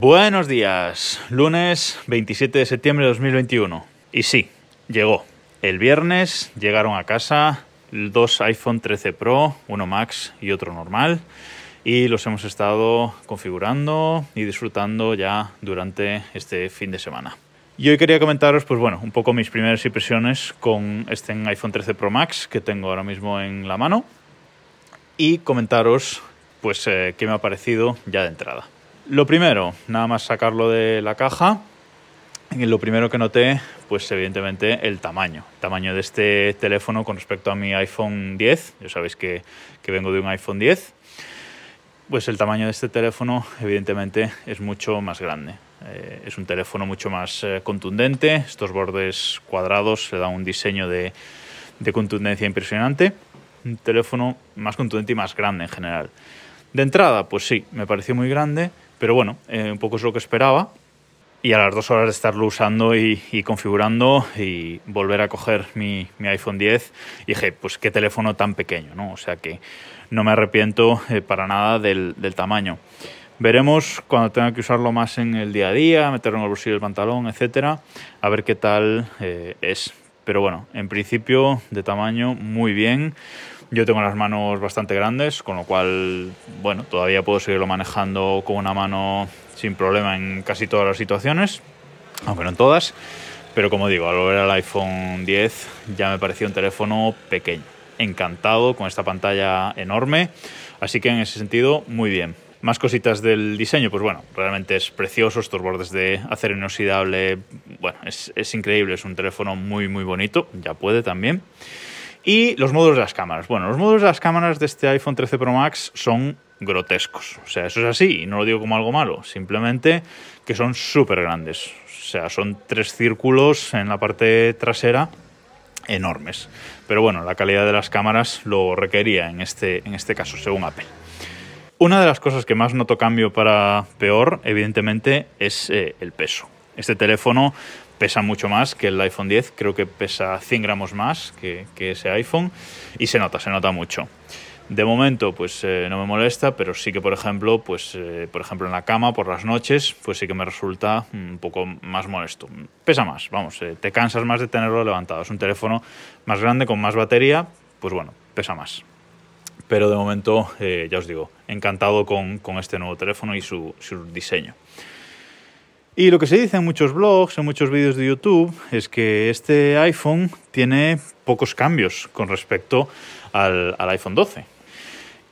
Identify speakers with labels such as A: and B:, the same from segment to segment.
A: Buenos días, lunes 27 de septiembre de 2021. Y sí, llegó. El viernes llegaron a casa dos iPhone 13 Pro, uno Max y otro normal, y los hemos estado configurando y disfrutando ya durante este fin de semana. Y hoy quería comentaros, pues bueno, un poco mis primeras impresiones con este iPhone 13 Pro Max que tengo ahora mismo en la mano y comentaros, pues, eh, qué me ha parecido ya de entrada. Lo primero, nada más sacarlo de la caja, lo primero que noté, pues evidentemente el tamaño. El tamaño de este teléfono con respecto a mi iPhone 10. Ya sabéis que, que, vengo de un iPhone 10. Pues el tamaño de este teléfono evidentemente es mucho más grande. Eh, es un teléfono mucho más eh, contundente. Estos bordes cuadrados le dan un diseño de, de contundencia impresionante. Un teléfono más contundente y más grande en general. De entrada, pues sí, me pareció muy grande pero bueno, eh, un poco es lo que esperaba. Y a las dos horas de estarlo usando y, configurando y volver a coger mi, iPhone 10, dije, pues qué teléfono tan pequeño, ¿no? O sea que no me arrepiento eh, para nada del, tamaño. Veremos cuando tenga que usarlo más en el día a día, meterlo en el bolsillo del pantalón, etcétera, a ver qué tal eh, es. Pero bueno, en principio de tamaño muy bien. Yo tengo las manos bastante grandes, con lo cual, bueno, todavía puedo seguirlo manejando con una mano sin problema en casi todas las situaciones, aunque no en todas. Pero como digo, al ver al iPhone 10 ya me pareció un teléfono pequeño. Encantado con esta pantalla enorme. Así que en ese sentido, muy bien. Más cositas del diseño, pues bueno, realmente es precioso, estos bordes de acero inoxidable, bueno, es, es increíble, es un teléfono muy, muy bonito, ya puede también. Y los modos de las cámaras. Bueno, los modos de las cámaras de este iPhone 13 Pro Max son grotescos. O sea, eso es así, y no lo digo como algo malo, simplemente que son súper grandes. O sea, son tres círculos en la parte trasera enormes. Pero bueno, la calidad de las cámaras lo requería en este, en este caso, según Apple. Una de las cosas que más noto cambio para peor, evidentemente, es eh, el peso. Este teléfono pesa mucho más que el iPhone 10, creo que pesa 100 gramos más que, ese iPhone y se nota, se nota mucho. De momento, pues eh, no me molesta, pero sí que, por ejemplo, pues, eh, por ejemplo, en la cama, por las noches, pues sí que me resulta un poco más molesto. Pesa más, vamos, eh, te cansas más de tenerlo levantado. Es un teléfono más grande, con más batería, pues bueno, pesa más. Pero de momento, ya os digo, encantado con, este nuevo teléfono y su diseño. Y lo que se dice en muchos blogs, en muchos vídeos de YouTube, es que este iPhone tiene pocos cambios con respecto al, iPhone 12.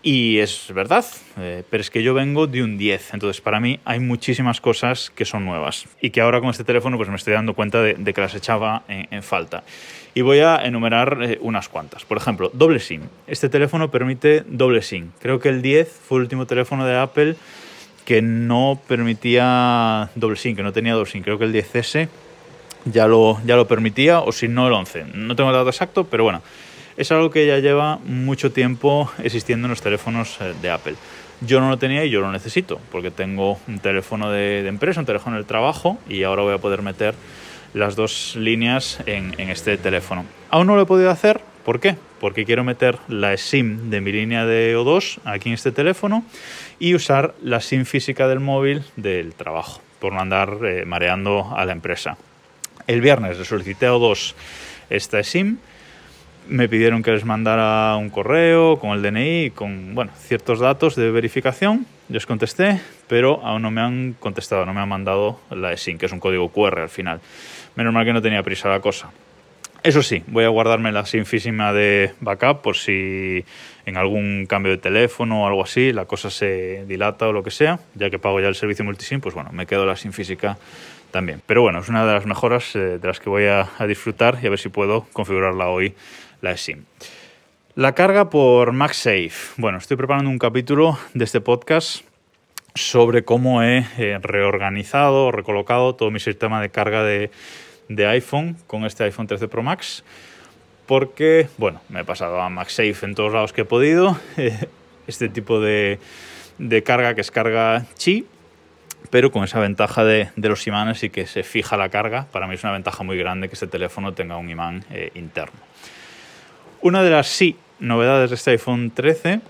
A: Y es verdad, eh, pero es que yo vengo de un 10, entonces para mí hay muchísimas cosas que son nuevas y que ahora con este teléfono pues me estoy dando cuenta de, que las echaba en, falta. Y voy a enumerar eh, unas cuantas. Por ejemplo, doble SIM. Este teléfono permite doble SIM. Creo que el 10 fue el último teléfono de Apple que no permitía doble SIM, que no tenía doble SIM. Creo que el 10S ya lo, ya lo permitía, o si no el 11. No tengo el dato exacto, pero bueno, es algo que ya lleva mucho tiempo existiendo en los teléfonos eh, de Apple. Yo no lo tenía y yo lo necesito, porque tengo un teléfono de, empresa, un teléfono del trabajo, y ahora voy a poder meter las dos líneas en, en este teléfono. Aún no lo he podido hacer, ¿por qué? Porque quiero meter la SIM de mi línea de O2 aquí en este teléfono y usar la SIM física del móvil del trabajo, por no andar eh, mareando a la empresa. El viernes le solicité a O2 esta SIM, me pidieron que les mandara un correo con el DNI, con bueno, ciertos datos de verificación. Les contesté, pero aún no me han contestado, no me han mandado la SIM, que es un código QR al final. Menos mal que no tenía prisa la cosa. Eso sí, voy a guardarme la SIM física de backup por si en algún cambio de teléfono o algo así la cosa se dilata o lo que sea, ya que pago ya el servicio multisim, pues bueno, me quedo la SIM física también. Pero bueno, es una de las mejoras eh, de las que voy a, disfrutar y a ver si puedo configurarla hoy, la SIM. La carga por MagSafe. Bueno, estoy preparando un capítulo de este podcast sobre cómo he eh, reorganizado o recolocado todo mi sistema de carga de de iPhone con este iPhone 13 Pro Max porque, bueno, me he pasado a MagSafe en todos lados que he podido, este tipo de, de, carga que es carga Qi, pero con esa ventaja de, de, los imanes y que se fija la carga. Para mí es una ventaja muy grande que este teléfono tenga un imán eh, interno. Una de las sí novedades de este iPhone 13,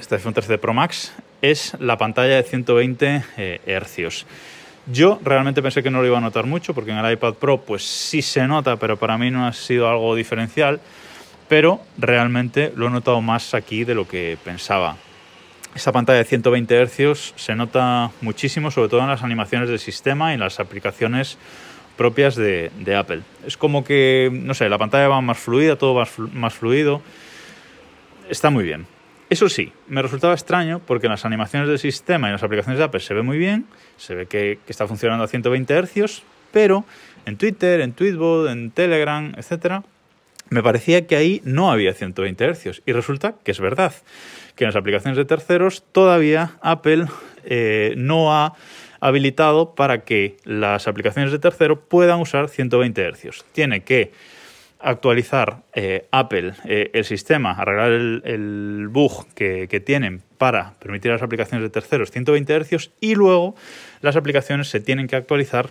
A: este iPhone 13 Pro Max, es la pantalla de 120 eh, hercios. Yo realmente pensé que no lo iba a notar mucho porque en el iPad Pro pues sí se nota, pero para mí no ha sido algo diferencial, pero realmente lo he notado más aquí de lo que pensaba. Esta pantalla de 120 Hz se nota muchísimo, sobre todo en las animaciones del sistema y en las aplicaciones propias de, Apple. Es como que, no sé, la pantalla va más fluida, todo va más fluido. Está muy bien. Eso sí, me resultaba extraño porque en las animaciones del sistema y en las aplicaciones de Apple se ve muy bien, se ve que, está funcionando a 120 Hz, pero en Twitter, en Tweetbot, en Telegram, etc., me parecía que ahí no había 120 Hz. Y resulta que es verdad, que en las aplicaciones de terceros todavía Apple eh, no ha habilitado para que las aplicaciones de tercero puedan usar 120 Hz. Tiene que actualizar eh, Apple eh, el sistema, arreglar el, bug que, tienen para permitir a las aplicaciones de terceros 120 Hz y luego las aplicaciones se tienen que actualizar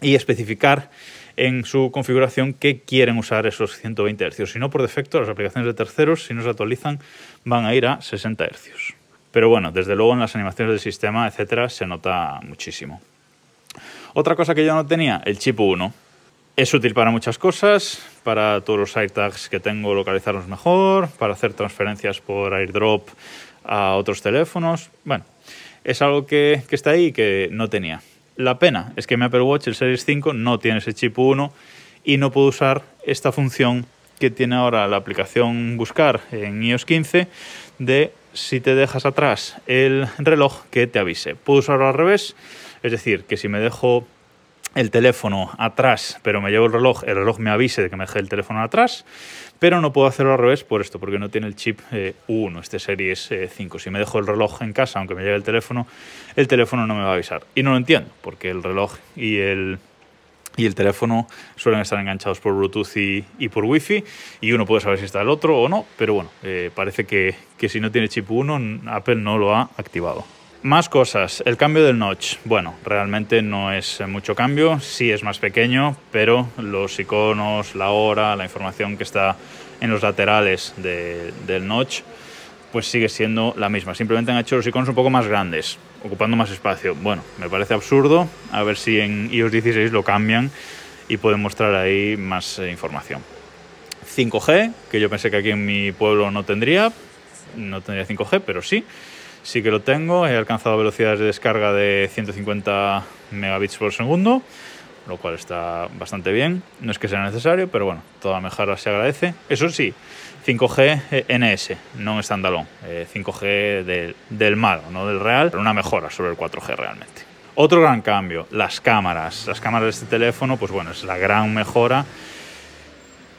A: y especificar en su configuración que quieren usar esos 120 Hz. Si no, por defecto, las aplicaciones de terceros, si no se actualizan, van a ir a 60 Hz. Pero bueno, desde luego en las animaciones del sistema, etcétera, se nota muchísimo. Otra cosa que yo no tenía, el chip 1. Es útil para muchas cosas, para todos los AirTags que tengo localizarlos mejor, para hacer transferencias por airdrop a otros teléfonos. Bueno, es algo que, está ahí y que no tenía. La pena es que mi Apple Watch, el Series 5, no tiene ese chip 1 y no puedo usar esta función que tiene ahora la aplicación Buscar en iOS 15 de si te dejas atrás el reloj que te avise. Puedo usarlo al revés, es decir, que si me dejo el teléfono atrás, pero me llevo el reloj, el reloj me avise de que me dejé el teléfono atrás, pero no puedo hacerlo al revés por esto, porque no tiene el chip eh, U1, este Series 5. Eh, si me dejo el reloj en casa, aunque me lleve el teléfono, el teléfono no me va a avisar. Y no lo entiendo, porque el reloj y el, y el teléfono suelen estar enganchados por Bluetooth y, por Wi-Fi, y uno puede saber si está el otro o no, pero bueno, eh, parece que, que si no tiene chip 1, Apple no lo ha activado. Más cosas. El cambio del notch. Bueno, realmente no es mucho cambio. Sí es más pequeño, pero los iconos, la hora, la información que está en los laterales del notch, pues sigue siendo la misma. Simplemente han hecho los iconos un poco más grandes, ocupando más espacio. Bueno, me parece absurdo. A ver si en iOS 16 lo cambian y pueden mostrar ahí más eh, información. 5G, que yo pensé que aquí en mi pueblo no tendría. No tendría 5G, pero sí sí que lo tengo. He alcanzado velocidades de descarga de 150 megabits por segundo, lo cual está bastante bien. No es que sea necesario, pero bueno, toda mejora se agradece. Eso sí, 5G NS, no standalone. 5G eh, del malo, no del real, pero una mejora sobre el 4G realmente. Otro gran cambio, las cámaras. Las cámaras de este teléfono, pues bueno, es la gran mejora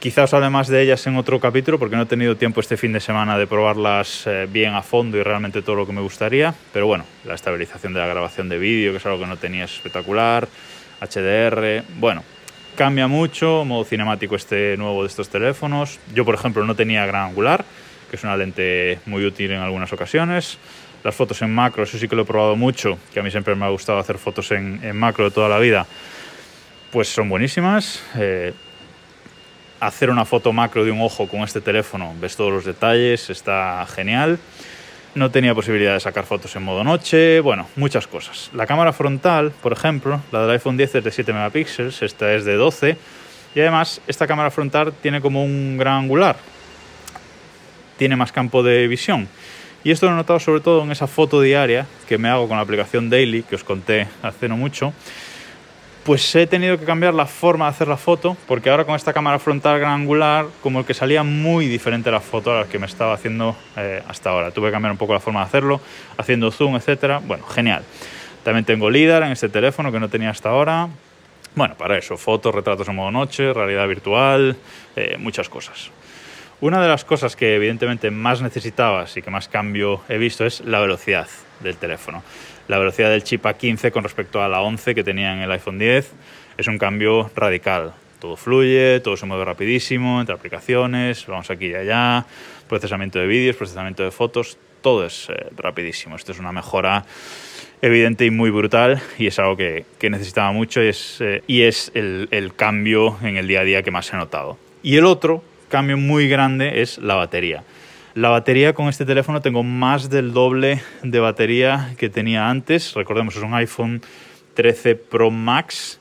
A: Quizá os hable más de ellas en otro capítulo porque no he tenido tiempo este fin de semana de probarlas eh, bien a fondo y realmente todo lo que me gustaría. Pero bueno, la estabilización de la grabación de vídeo, que es algo que no tenía, espectacular. HDR, bueno, cambia mucho, modo cinemático este nuevo de estos teléfonos. Yo, por ejemplo, no tenía gran angular, que es una lente muy útil en algunas ocasiones. Las fotos en macro, eso sí que lo he probado mucho, que a mí siempre me ha gustado hacer fotos en, macro de toda la vida, pues son buenísimas. Eh, hacer una foto macro de un ojo con este teléfono, ves todos los detalles, está genial. No tenía posibilidad de sacar fotos en modo noche, bueno, muchas cosas. La cámara frontal, por ejemplo, la del iPhone 10 es de 7 megapíxeles, esta es de 12, y además esta cámara frontal tiene como un gran angular, tiene más campo de visión. Y esto lo he notado sobre todo en esa foto diaria que me hago con la aplicación Daily, que os conté hace no mucho, pues he tenido que cambiar la forma de hacer la foto, porque ahora con esta cámara frontal gran angular, como que salía muy diferente la foto a la que me estaba haciendo eh, hasta ahora. Tuve que cambiar un poco la forma de hacerlo, haciendo zoom, etcétera. Bueno, genial. También tengo LIDAR en este teléfono que no tenía hasta ahora. Bueno, para eso, fotos, retratos en modo noche, realidad virtual, eh, muchas cosas. Una de las cosas que evidentemente más necesitabas y que más cambio he visto es la velocidad del teléfono la velocidad del chip A15 con respecto a la 11 que tenía en el iPhone 10 es un cambio radical. Todo fluye, todo se mueve rapidísimo entre aplicaciones, vamos aquí y allá, procesamiento de vídeos, procesamiento de fotos, todo es eh, rapidísimo. Esto es una mejora evidente y muy brutal y es algo que, necesitaba mucho y es, eh, y es el, el cambio en el día a día que más he notado. Y el otro cambio muy grande es la batería. La batería con este teléfono tengo más del doble de batería que tenía antes. Recordemos, es un iPhone 13 Pro Max.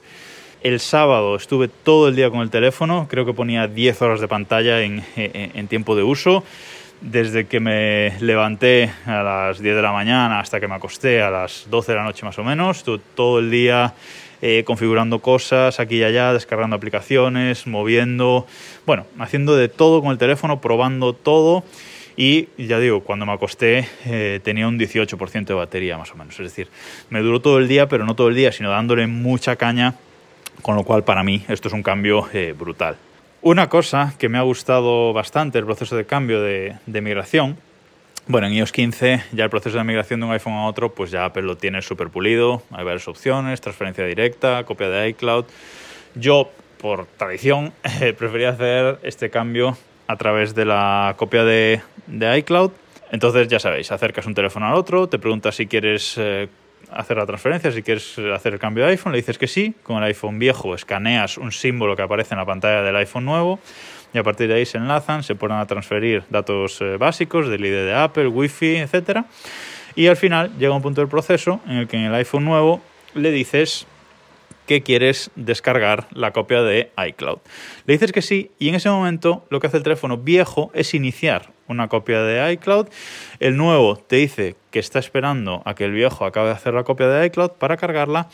A: El sábado estuve todo el día con el teléfono, creo que ponía 10 horas de pantalla en, tiempo de uso desde que me levanté a las 10 de la mañana hasta que me acosté a las 12 de la noche más o menos, estuve todo el día eh, configurando cosas aquí y allá, descargando aplicaciones, moviendo, bueno, haciendo de todo con el teléfono, probando todo. Y ya digo, cuando me acosté eh, tenía un 18% de batería más o menos. Es decir, me duró todo el día, pero no todo el día, sino dándole mucha caña, con lo cual para mí esto es un cambio eh, brutal. Una cosa que me ha gustado bastante el proceso de cambio de, migración, bueno, en iOS 15 ya el proceso de migración de un iPhone a otro, pues ya Apple lo tiene súper pulido, hay varias opciones, transferencia directa, copia de iCloud. Yo, por tradición, prefería hacer este cambio a través de la copia de, de iCloud. Entonces, ya sabéis, acercas un teléfono al otro, te preguntas si quieres eh, hacer la transferencia, si quieres hacer el cambio de iPhone, le dices que sí, con el iPhone viejo escaneas un símbolo que aparece en la pantalla del iPhone nuevo y a partir de ahí se enlazan, se ponen a transferir datos eh, básicos del ID de Apple, Wi-Fi, etc. Y al final llega un punto del proceso en el que en el iPhone nuevo le dices que quieres descargar la copia de iCloud. Le dices que sí y en ese momento lo que hace el teléfono viejo es iniciar una copia de iCloud. El nuevo te dice que está esperando a que el viejo acabe de hacer la copia de iCloud para cargarla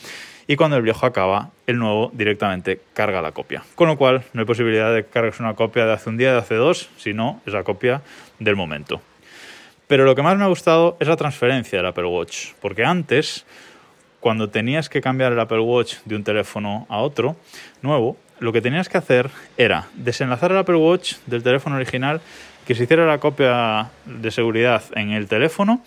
A: y cuando el viejo acaba, el nuevo directamente carga la copia. Con lo cual no hay posibilidad de que cargues una copia de hace un día, de hace dos, sino es la copia del momento. Pero lo que más me ha gustado es la transferencia del Apple Watch, porque antes cuando tenías que cambiar el Apple Watch de un teléfono a otro nuevo, lo que tenías que hacer era desenlazar el Apple Watch del teléfono original, que se hiciera la copia de seguridad en el teléfono,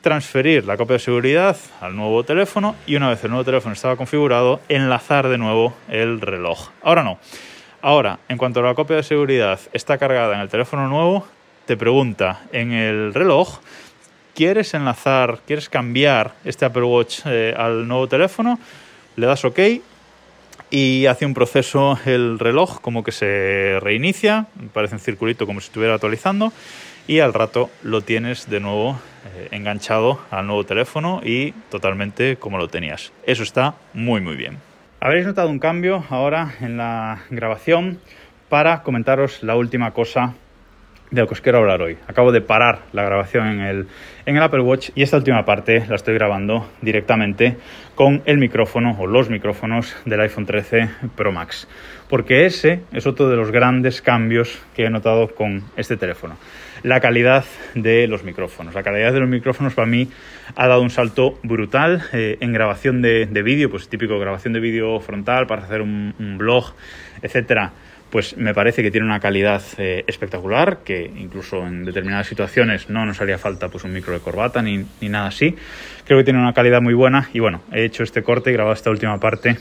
A: transferir la copia de seguridad al nuevo teléfono y una vez el nuevo teléfono estaba configurado, enlazar de nuevo el reloj. Ahora no. Ahora, en cuanto la copia de seguridad está cargada en el teléfono nuevo, te pregunta en el reloj quieres enlazar, quieres cambiar este Apple Watch eh, al nuevo teléfono, le das OK y hace un proceso el reloj como que se reinicia, parece un circulito como si estuviera actualizando y al rato lo tienes de nuevo eh, enganchado al nuevo teléfono y totalmente como lo tenías. Eso está muy muy bien. Habréis notado un cambio ahora en la grabación para comentaros la última cosa de lo que os quiero hablar hoy. Acabo de parar la grabación en el, en el Apple Watch y esta última parte la estoy grabando directamente con el micrófono o los micrófonos del iPhone 13 Pro Max. Porque ese es otro de los grandes cambios que he notado con este teléfono. La calidad de los micrófonos. La calidad de los micrófonos para mí ha dado un salto brutal eh, en grabación de, vídeo, pues típico grabación de vídeo frontal para hacer un, un blog, etcétera pues me parece que tiene una calidad eh, espectacular, que incluso en determinadas situaciones no nos haría falta pues un micro de corbata ni, nada así. Creo que tiene una calidad muy buena y bueno, he hecho este corte y grabado esta última parte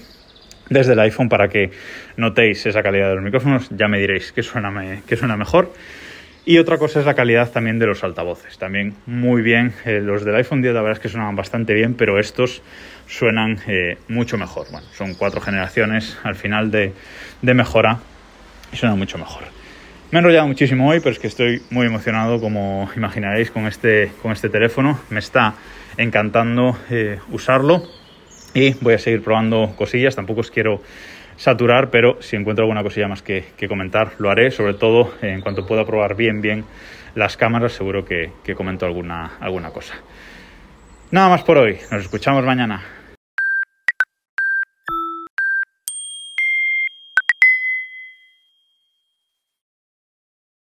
A: desde el iPhone para que notéis esa calidad de los micrófonos, ya me diréis que suena, que suena mejor. Y otra cosa es la calidad también de los altavoces. También muy bien. Eh, los del iPhone 10 la verdad es que suenan bastante bien, pero estos suenan eh, mucho mejor. Bueno, son cuatro generaciones al final de mejora y suena mucho mejor. Me he enrollado muchísimo hoy, pero es que estoy muy emocionado, como imaginaréis, con este, con este teléfono. Me está encantando eh, usarlo y voy a seguir probando cosillas. Tampoco os quiero saturar, pero si encuentro alguna cosilla más que, comentar, lo haré. Sobre todo, en cuanto pueda probar bien, bien las cámaras, seguro que, que comento alguna, alguna cosa. Nada más por hoy. Nos escuchamos mañana.